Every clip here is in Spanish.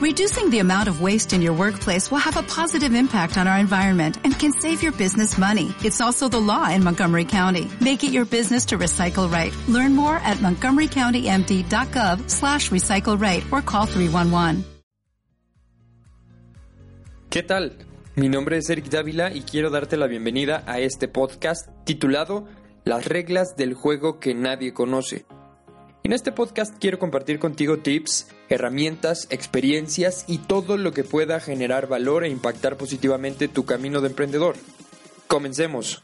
Reducing the amount of waste in your workplace will have a positive impact on our environment and can save your business money. It's also the law in Montgomery County. Make it your business to recycle right. Learn more at montgomerycountymd.gov slash recycle right or call 311. ¿Qué tal? Mi nombre es Eric Dávila y quiero darte la bienvenida a este podcast titulado Las reglas del juego que nadie conoce. En este podcast quiero compartir contigo tips, herramientas, experiencias y todo lo que pueda generar valor e impactar positivamente tu camino de emprendedor. Comencemos.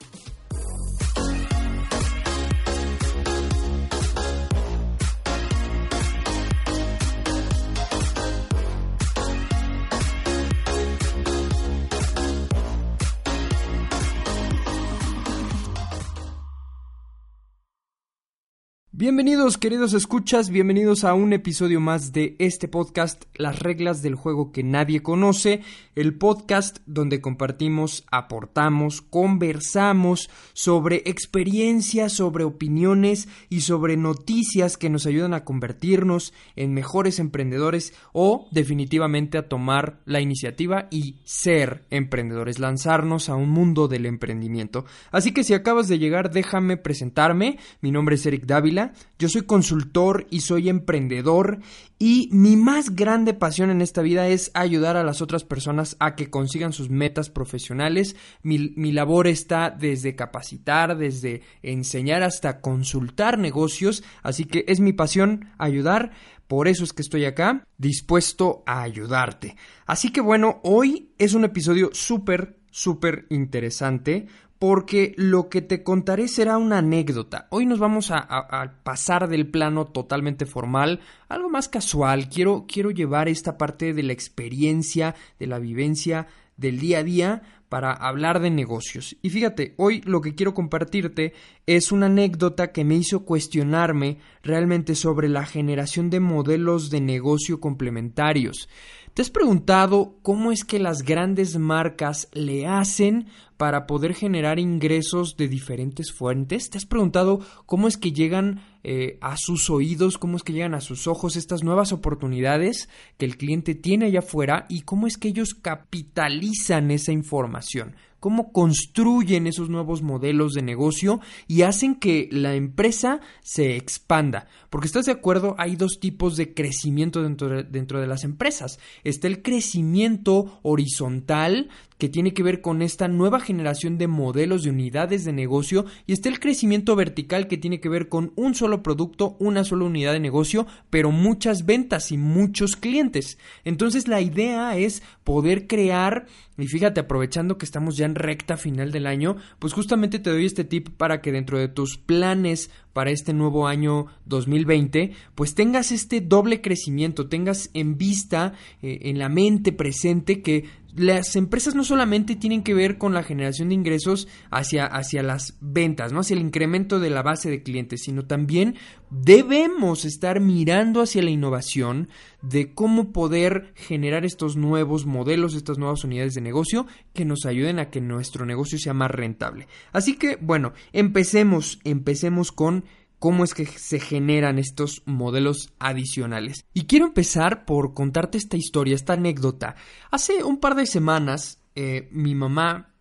Bienvenidos queridos escuchas, bienvenidos a un episodio más de este podcast, Las reglas del juego que nadie conoce, el podcast donde compartimos, aportamos, conversamos sobre experiencias, sobre opiniones y sobre noticias que nos ayudan a convertirnos en mejores emprendedores o definitivamente a tomar la iniciativa y ser emprendedores, lanzarnos a un mundo del emprendimiento. Así que si acabas de llegar, déjame presentarme, mi nombre es Eric Dávila, yo soy consultor y soy emprendedor y mi más grande pasión en esta vida es ayudar a las otras personas a que consigan sus metas profesionales. Mi, mi labor está desde capacitar, desde enseñar hasta consultar negocios, así que es mi pasión ayudar. Por eso es que estoy acá, dispuesto a ayudarte. Así que bueno, hoy es un episodio súper, súper interesante porque lo que te contaré será una anécdota. Hoy nos vamos a, pasar del plano totalmente formal, algo más casual. Quiero, quiero llevar esta parte de la experiencia, de la vivencia del día a día para hablar de negocios. Y fíjate, hoy lo que quiero compartirte es una anécdota que me hizo cuestionarme realmente sobre la generación de modelos de negocio complementarios. ¿Te has preguntado cómo es que las grandes marcas le hacen para poder generar ingresos de diferentes fuentes? ¿Te has preguntado cómo es que llegan eh, a sus oídos, cómo es que llegan a sus ojos estas nuevas oportunidades que el cliente tiene allá afuera y cómo es que ellos capitalizan esa información? cómo construyen esos nuevos modelos de negocio y hacen que la empresa se expanda. Porque estás de acuerdo, hay dos tipos de crecimiento dentro de, dentro de las empresas. Está el crecimiento horizontal, que tiene que ver con esta nueva generación de modelos de unidades de negocio y está el crecimiento vertical que tiene que ver con un solo producto, una sola unidad de negocio, pero muchas ventas y muchos clientes. Entonces la idea es poder crear y fíjate, aprovechando que estamos ya en recta final del año, pues justamente te doy este tip para que dentro de tus planes para este nuevo año 2020, pues tengas este doble crecimiento, tengas en vista, eh, en la mente presente que las empresas no solamente tienen que ver con la generación de ingresos hacia, hacia las ventas, ¿no? hacia el incremento de la base de clientes, sino también debemos estar mirando hacia la innovación de cómo poder generar estos nuevos modelos, estas nuevas unidades de negocio que nos ayuden a que nuestro negocio sea más rentable. Así que, bueno, empecemos, empecemos con cómo es que se generan estos modelos adicionales. Y quiero empezar por contarte esta historia, esta anécdota. Hace un par de semanas eh, mi mamá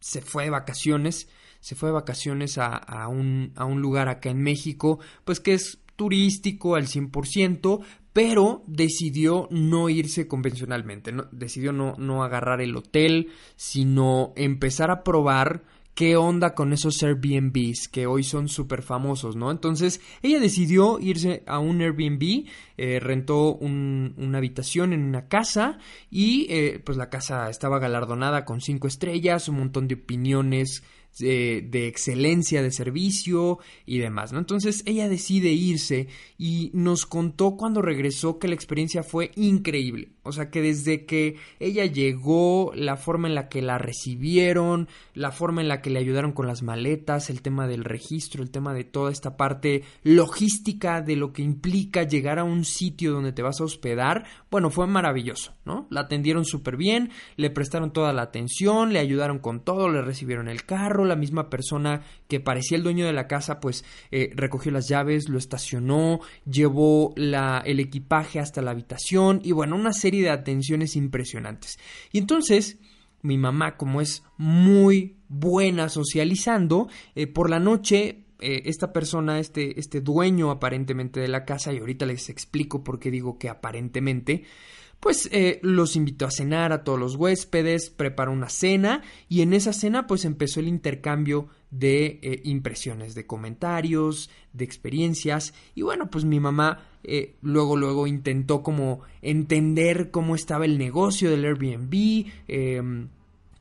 se fue de vacaciones, se fue de vacaciones a, un, a un lugar acá en México, pues que es turístico al 100%, pero decidió no irse convencionalmente, decidió no, no agarrar el hotel, sino empezar a probar qué onda con esos Airbnbs que hoy son súper famosos, ¿no? Entonces ella decidió irse a un Airbnb, eh, rentó una habitación en una casa y eh, pues la casa estaba galardonada con cinco estrellas, un montón de opiniones de, excelencia de servicio y demás, ¿no? Entonces ella decide irse y nos contó cuando regresó que la experiencia fue increíble. O sea que desde que ella llegó, la forma en la que la recibieron, la forma en la que le ayudaron con las maletas, el tema del registro, el tema de toda esta parte logística de lo que implica llegar a un sitio donde te vas a hospedar, bueno, fue maravilloso, ¿no? La atendieron súper bien, le prestaron toda la atención, le ayudaron con todo, le recibieron el carro, la misma persona que parecía el dueño de la casa, pues eh, recogió las llaves, lo estacionó, llevó la, el equipaje hasta la habitación y bueno, una serie de atenciones impresionantes. Y entonces mi mamá, como es muy buena socializando, eh, por la noche eh, esta persona, este, este dueño aparentemente de la casa, y ahorita les explico por qué digo que aparentemente, pues eh, los invitó a cenar a todos los huéspedes, preparó una cena y en esa cena pues empezó el intercambio de eh, impresiones, de comentarios, de experiencias y bueno pues mi mamá luego luego intentó como entender cómo estaba el negocio del Airbnb, em,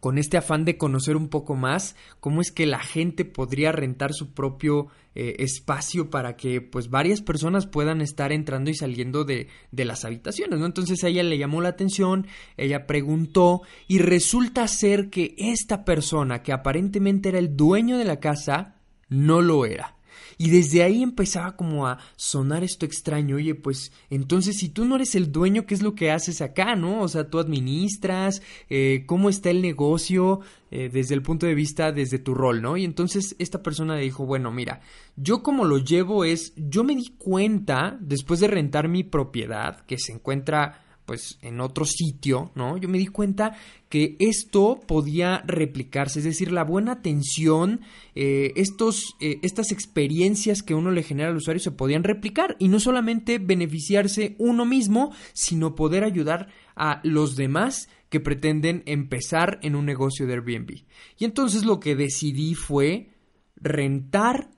con este afán de conocer un poco más cómo es que la gente podría rentar su propio eh, espacio para que pues varias personas puedan estar entrando y saliendo de, de las habitaciones, ¿no? Entonces a ella le llamó la atención, ella preguntó y resulta ser que esta persona que aparentemente era el dueño de la casa no lo era. Y desde ahí empezaba como a sonar esto extraño, oye, pues entonces si tú no eres el dueño, ¿qué es lo que haces acá, no? O sea, tú administras, eh, ¿cómo está el negocio? Eh, desde el punto de vista, desde tu rol, ¿no? Y entonces esta persona le dijo, bueno, mira, yo como lo llevo es, yo me di cuenta, después de rentar mi propiedad, que se encuentra pues en otro sitio, ¿no? Yo me di cuenta que esto podía replicarse, es decir, la buena atención, eh, estos, eh, estas experiencias que uno le genera al usuario se podían replicar y no solamente beneficiarse uno mismo, sino poder ayudar a los demás que pretenden empezar en un negocio de Airbnb. Y entonces lo que decidí fue rentar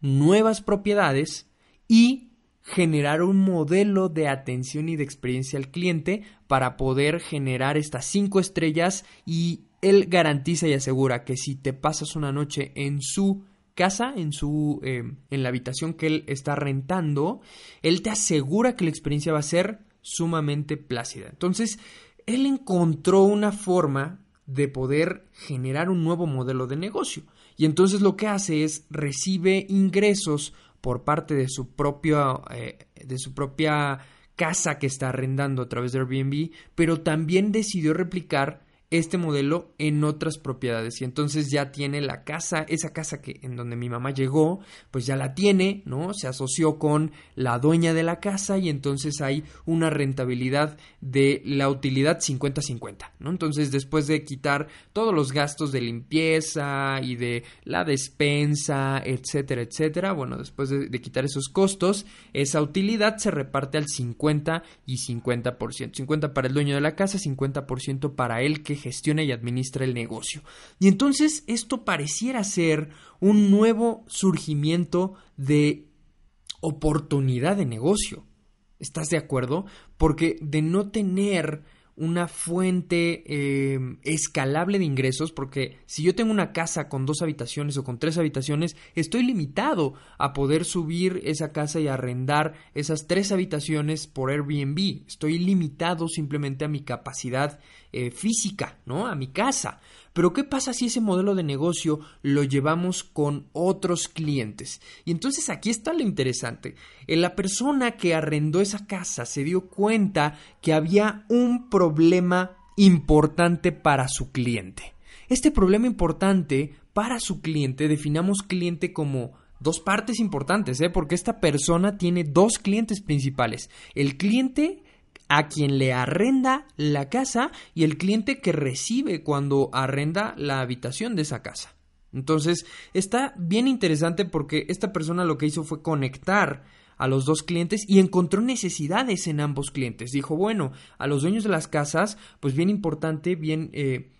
nuevas propiedades y generar un modelo de atención y de experiencia al cliente para poder generar estas cinco estrellas y él garantiza y asegura que si te pasas una noche en su casa, en su eh, en la habitación que él está rentando, él te asegura que la experiencia va a ser sumamente plácida. Entonces, él encontró una forma de poder generar un nuevo modelo de negocio. Y entonces lo que hace es recibe ingresos por parte de su propio, eh, de su propia casa que está arrendando a través de Airbnb, pero también decidió replicar este modelo en otras propiedades y entonces ya tiene la casa, esa casa que en donde mi mamá llegó, pues ya la tiene, ¿no? Se asoció con la dueña de la casa y entonces hay una rentabilidad de la utilidad 50-50, ¿no? Entonces después de quitar todos los gastos de limpieza y de la despensa, etcétera, etcétera, bueno, después de, de quitar esos costos, esa utilidad se reparte al 50 y 50%, 50 para el dueño de la casa, 50% para él que gestiona y administra el negocio. Y entonces esto pareciera ser un nuevo surgimiento de oportunidad de negocio. ¿Estás de acuerdo? Porque de no tener una fuente eh, escalable de ingresos, porque si yo tengo una casa con dos habitaciones o con tres habitaciones, estoy limitado a poder subir esa casa y arrendar esas tres habitaciones por Airbnb. Estoy limitado simplemente a mi capacidad eh, física, ¿no? A mi casa. Pero ¿qué pasa si ese modelo de negocio lo llevamos con otros clientes? Y entonces aquí está lo interesante. La persona que arrendó esa casa se dio cuenta que había un problema importante para su cliente. Este problema importante para su cliente, definamos cliente como dos partes importantes, ¿eh? porque esta persona tiene dos clientes principales. El cliente a quien le arrenda la casa y el cliente que recibe cuando arrenda la habitación de esa casa. Entonces, está bien interesante porque esta persona lo que hizo fue conectar a los dos clientes y encontró necesidades en ambos clientes. Dijo, bueno, a los dueños de las casas, pues bien importante, bien eh,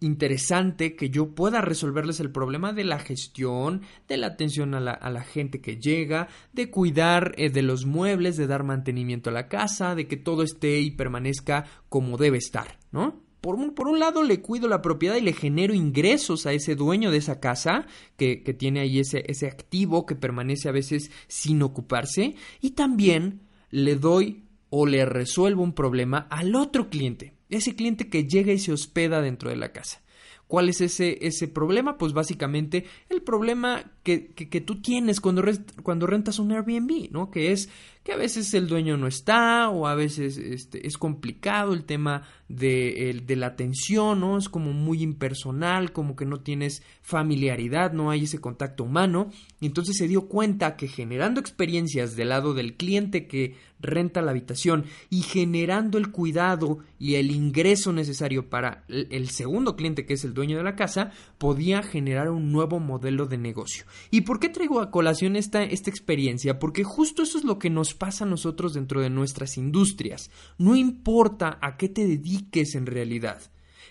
interesante que yo pueda resolverles el problema de la gestión, de la atención a la, gente que llega, de cuidar eh, de los muebles, de dar mantenimiento a la casa, de que todo esté y permanezca como debe estar, ¿no? Por un, por un lado le cuido la propiedad y le genero ingresos a ese dueño de esa casa que, que tiene ahí ese, ese activo que permanece a veces sin ocuparse y también le doy o le resuelvo un problema al otro cliente ese cliente que llega y se hospeda dentro de la casa. ¿Cuál es ese, ese problema? Pues básicamente el problema que, que, tú tienes cuando, cuando rentas un Airbnb, ¿no? Que es que a veces el dueño no está o a veces este, es complicado el tema de, de, la atención, ¿no? Es como muy impersonal, como que no tienes familiaridad, no hay ese contacto humano. Y entonces se dio cuenta que generando experiencias del lado del cliente que renta la habitación y generando el cuidado y el ingreso necesario para el segundo cliente que es el dueño de la casa, podía generar un nuevo modelo de negocio. ¿Y por qué traigo a colación esta, esta experiencia? Porque justo eso es lo que nos pasa a nosotros dentro de nuestras industrias. No importa a qué te dediques en realidad.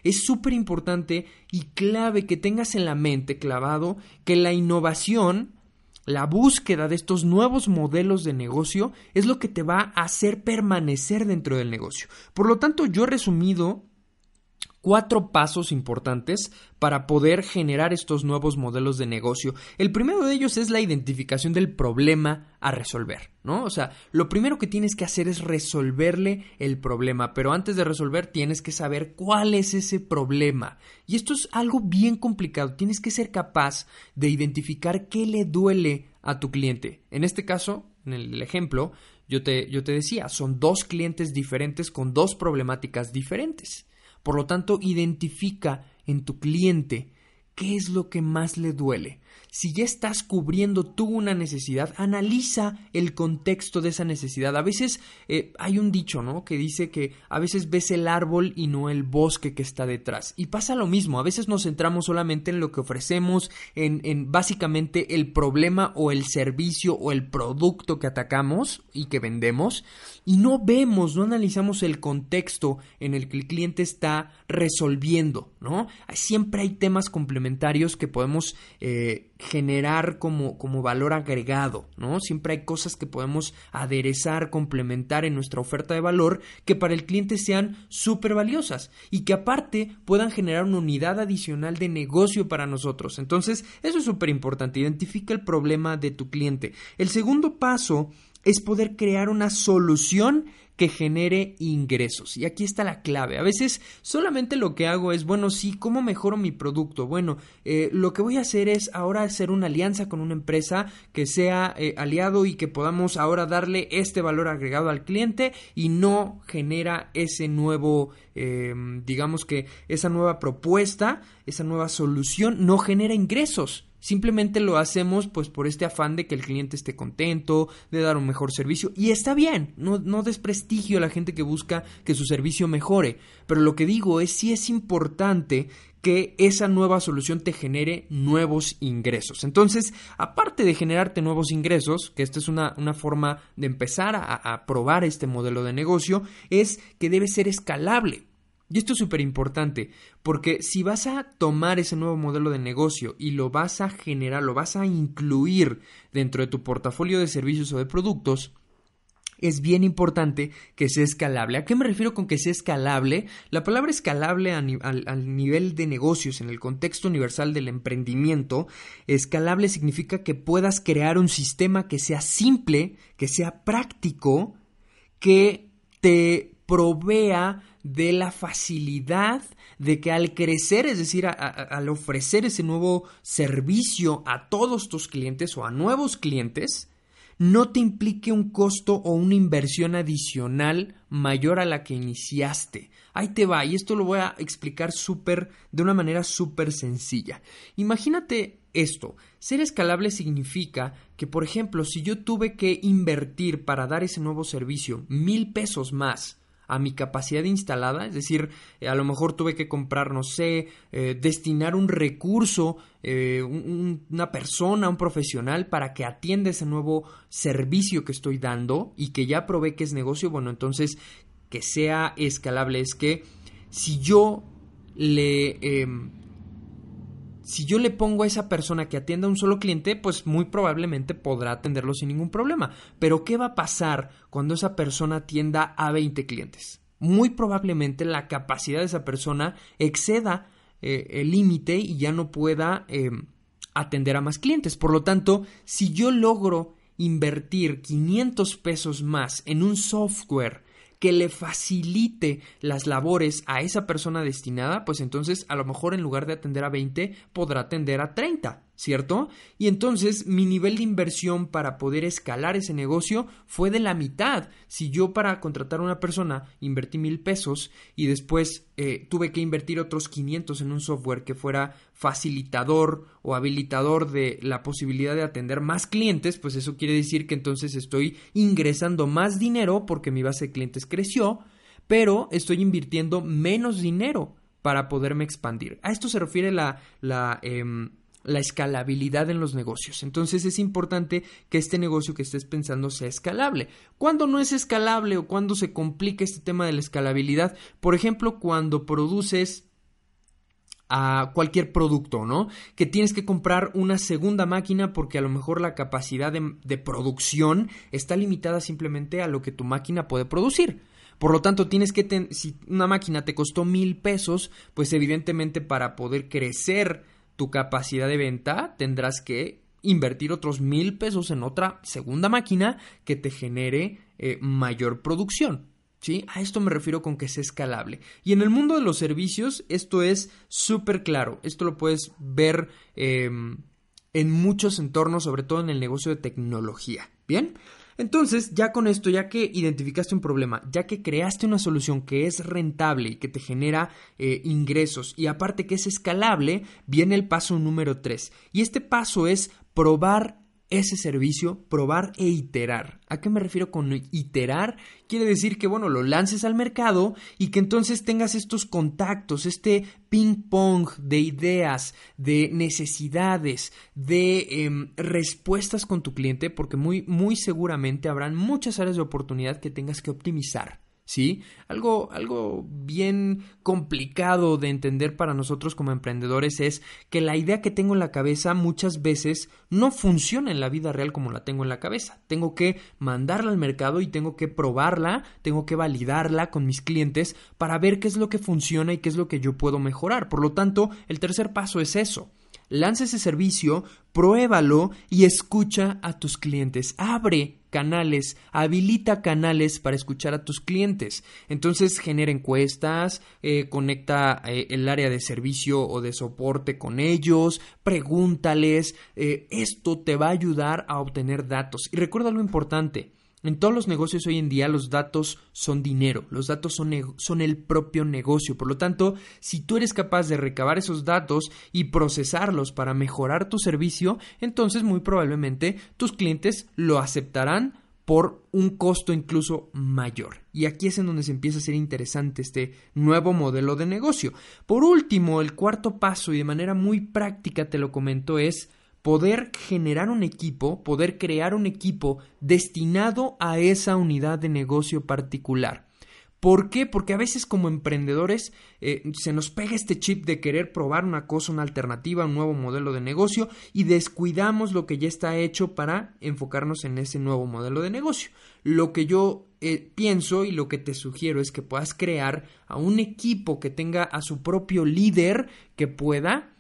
Es súper importante y clave que tengas en la mente clavado que la innovación la búsqueda de estos nuevos modelos de negocio es lo que te va a hacer permanecer dentro del negocio. Por lo tanto, yo resumido cuatro pasos importantes para poder generar estos nuevos modelos de negocio. El primero de ellos es la identificación del problema a resolver, ¿no? O sea, lo primero que tienes que hacer es resolverle el problema, pero antes de resolver tienes que saber cuál es ese problema. Y esto es algo bien complicado, tienes que ser capaz de identificar qué le duele a tu cliente. En este caso, en el ejemplo, yo te, yo te decía, son dos clientes diferentes con dos problemáticas diferentes. Por lo tanto, identifica en tu cliente qué es lo que más le duele. Si ya estás cubriendo tú una necesidad, analiza el contexto de esa necesidad. A veces eh, hay un dicho, ¿no? Que dice que a veces ves el árbol y no el bosque que está detrás. Y pasa lo mismo. A veces nos centramos solamente en lo que ofrecemos, en, en básicamente el problema o el servicio o el producto que atacamos y que vendemos. Y no vemos, no analizamos el contexto en el que el cliente está resolviendo, ¿no? Siempre hay temas complementarios que podemos eh, generar como, como valor agregado, ¿no? Siempre hay cosas que podemos aderezar, complementar en nuestra oferta de valor que para el cliente sean súper valiosas y que aparte puedan generar una unidad adicional de negocio para nosotros. Entonces, eso es súper importante. Identifica el problema de tu cliente. El segundo paso es poder crear una solución que genere ingresos. Y aquí está la clave. A veces solamente lo que hago es, bueno, sí, ¿cómo mejoro mi producto? Bueno, eh, lo que voy a hacer es ahora hacer una alianza con una empresa que sea eh, aliado y que podamos ahora darle este valor agregado al cliente y no genera ese nuevo, em, digamos que esa nueva propuesta, esa nueva solución no genera ingresos. Simplemente lo hacemos pues por este afán de que el cliente esté contento, de dar un mejor servicio y está bien, no, desprestigio a la gente que busca que su servicio mejore, pero lo que digo es si es importante que esa nueva solución te genere nuevos ingresos. Entonces, aparte de generarte nuevos ingresos, que esta es una, una forma de empezar a, a probar este modelo de negocio, es que debe ser escalable. Y esto es súper importante, porque si vas a tomar ese nuevo modelo de negocio y lo vas a generar, lo vas a incluir dentro de tu portafolio de servicios o de productos, es bien importante que sea escalable. ¿A qué me refiero con que sea escalable? La palabra escalable al, al, nivel de negocios, en el contexto universal del emprendimiento, escalable significa que puedas crear un sistema que sea simple, que sea práctico, que te provea de la facilidad de que al crecer, es decir, al ofrecer ese nuevo servicio a todos tus clientes o a nuevos clientes, no te implique un costo o una inversión adicional mayor a la que iniciaste. Ahí te va, y esto lo voy a explicar súper, de una manera súper sencilla. Imagínate esto, ser escalable significa que, por ejemplo, si yo tuve que invertir para dar ese nuevo servicio mil pesos más, a mi capacidad instalada, es decir, eh, a lo mejor tuve que comprar, no sé, eh, destinar un recurso, eh, una persona, un profesional para que atienda ese nuevo servicio que estoy dando y que ya probé que es negocio, bueno, entonces que sea escalable. Es que si yo le em, si yo le pongo a esa persona que atienda a un solo cliente, pues muy probablemente podrá atenderlo sin ningún problema. Pero ¿qué va a pasar cuando esa persona atienda a 20 clientes? Muy probablemente la capacidad de esa persona exceda eh, el límite y ya no pueda eh, atender a más clientes. Por lo tanto, si yo logro invertir 500 pesos más en un software que le facilite las labores a esa persona destinada, pues entonces a lo mejor en lugar de atender a 20 podrá atender a 30. ¿Cierto? Y entonces mi nivel de inversión para poder escalar ese negocio fue de la mitad. Si yo para contratar a una persona invertí mil pesos y después eh, tuve que invertir otros 500 en un software que fuera facilitador o habilitador de la posibilidad de atender más clientes, pues eso quiere decir que entonces estoy ingresando más dinero porque mi base de clientes creció, pero estoy invirtiendo menos dinero para poderme expandir. A esto se refiere la, em, la escalabilidad en los negocios. Entonces es importante que este negocio que estés pensando sea escalable. Cuando no es escalable o cuando se complica este tema de la escalabilidad, por ejemplo, cuando produces a cualquier producto, ¿no? Que tienes que comprar una segunda máquina porque a lo mejor la capacidad de, producción está limitada simplemente a lo que tu máquina puede producir. Por lo tanto, tienes que, si una máquina te costó mil pesos, pues evidentemente para poder crecer tu capacidad de venta, tendrás que invertir otros mil pesos en otra segunda máquina que te genere eh, mayor producción. ¿Sí? A esto me refiero con que sea escalable. Y en el mundo de los servicios, esto es súper claro. Esto lo puedes ver em, en muchos entornos, sobre todo en el negocio de tecnología. Bien. Entonces, ya con esto, ya que identificaste un problema, ya que creaste una solución que es rentable y que te genera eh, ingresos y aparte que es escalable, viene el paso número 3. Y este paso es probar ese servicio, probar e iterar. ¿A qué me refiero con iterar? Quiere decir que, bueno, lo lances al mercado y que entonces tengas estos contactos, este ping-pong de ideas, de necesidades, de em, respuestas con tu cliente, porque muy, muy seguramente habrán muchas áreas de oportunidad que tengas que optimizar. ¿Sí? Algo, algo bien complicado de entender para nosotros como emprendedores es que la idea que tengo en la cabeza muchas veces no funciona en la vida real como la tengo en la cabeza. Tengo que mandarla al mercado y tengo que probarla, tengo que validarla con mis clientes para ver qué es lo que funciona y qué es lo que yo puedo mejorar. Por lo tanto, el tercer paso es eso lanza ese servicio, pruébalo y escucha a tus clientes. Abre canales, habilita canales para escuchar a tus clientes. Entonces genera encuestas, eh, conecta eh, el área de servicio o de soporte con ellos, pregúntales. Eh, esto te va a ayudar a obtener datos. Y recuerda lo importante. En todos los negocios hoy en día los datos son dinero, los datos son, el propio negocio. Por lo tanto, si tú eres capaz de recabar esos datos y procesarlos para mejorar tu servicio, entonces muy probablemente tus clientes lo aceptarán por un costo incluso mayor. Y aquí es en donde se empieza a ser interesante este nuevo modelo de negocio. Por último, el cuarto paso y de manera muy práctica te lo comento es poder generar un equipo, poder crear un equipo destinado a esa unidad de negocio particular. ¿Por qué? Porque a veces como emprendedores eh, se nos pega este chip de querer probar una cosa, una alternativa, un nuevo modelo de negocio y descuidamos lo que ya está hecho para enfocarnos en ese nuevo modelo de negocio. Lo que yo eh, pienso y lo que te sugiero es que puedas crear a un equipo que tenga a su propio líder que pueda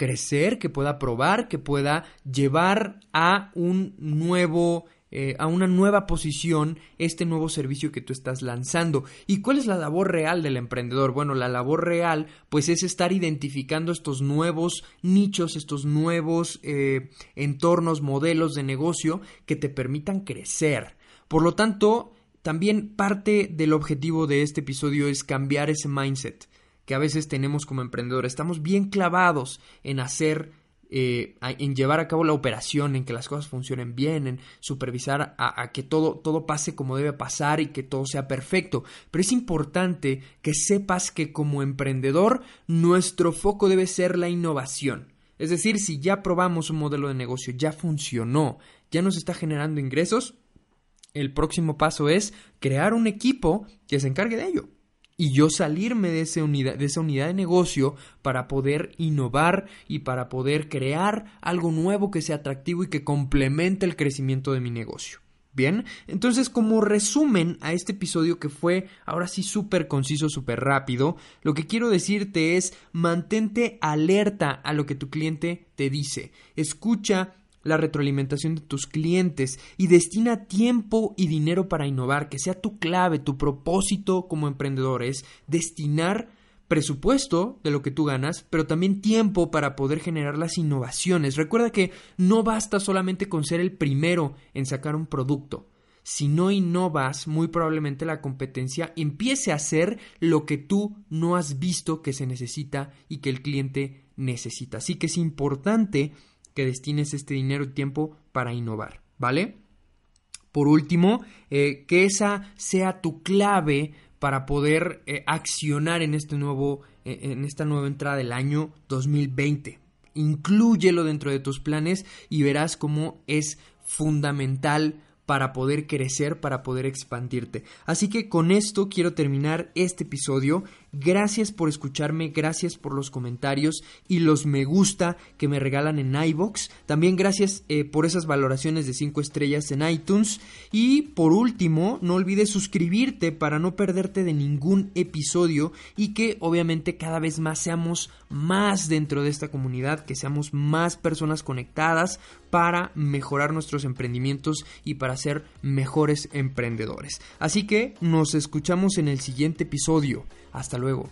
crecer, que pueda probar, que pueda llevar a un nuevo eh, a una nueva posición este nuevo servicio que tú estás lanzando. ¿Y cuál es la labor real del emprendedor? Bueno, la labor real pues es estar identificando estos nuevos nichos, estos nuevos eh, entornos, modelos de negocio que te permitan crecer. Por lo tanto, también parte del objetivo de este episodio es cambiar ese mindset que a veces tenemos como emprendedores. Estamos bien clavados en hacer, eh, en llevar a cabo la operación, en que las cosas funcionen bien, en supervisar a, a, que todo, todo pase como debe pasar y que todo sea perfecto. Pero es importante que sepas que como emprendedor nuestro foco debe ser la innovación. Es decir, si ya probamos un modelo de negocio, ya funcionó, ya nos está generando ingresos, el próximo paso es crear un equipo que se encargue de ello y yo salirme de, esa unidad, de esa unidad de negocio para poder innovar y para poder crear algo nuevo que sea atractivo y que complemente el crecimiento de mi negocio. Bien, entonces como resumen a este episodio que fue ahora sí súper conciso, súper rápido, lo que quiero decirte es mantente alerta a lo que tu cliente te dice, escucha la retroalimentación de tus clientes y destina tiempo y dinero para innovar, que sea tu clave, tu propósito como emprendedor es destinar presupuesto de lo que tú ganas, pero también tiempo para poder generar las innovaciones. Recuerda que no basta solamente con ser el primero en sacar un producto. Si no innovas, muy probablemente la competencia empiece a hacer lo que tú no has visto que se necesita y que el cliente necesita. Así que es importante que destines este dinero y tiempo para innovar, ¿vale? Por último, eh, que esa sea tu clave para poder eh, accionar en este nuevo eh, en esta nueva entrada del año 2020. Inclúyelo dentro de tus planes y verás cómo es fundamental para poder crecer, para poder expandirte. Así que con esto quiero terminar este episodio. Gracias por escucharme, gracias por los comentarios y los me gusta que me regalan en iBox. También gracias eh, por esas valoraciones de 5 estrellas en iTunes. Y por último, no olvides suscribirte para no perderte de ningún episodio y que obviamente cada vez más seamos más dentro de esta comunidad, que seamos más personas conectadas para mejorar nuestros emprendimientos y para ser mejores emprendedores. Así que nos escuchamos en el siguiente episodio. Hasta luego.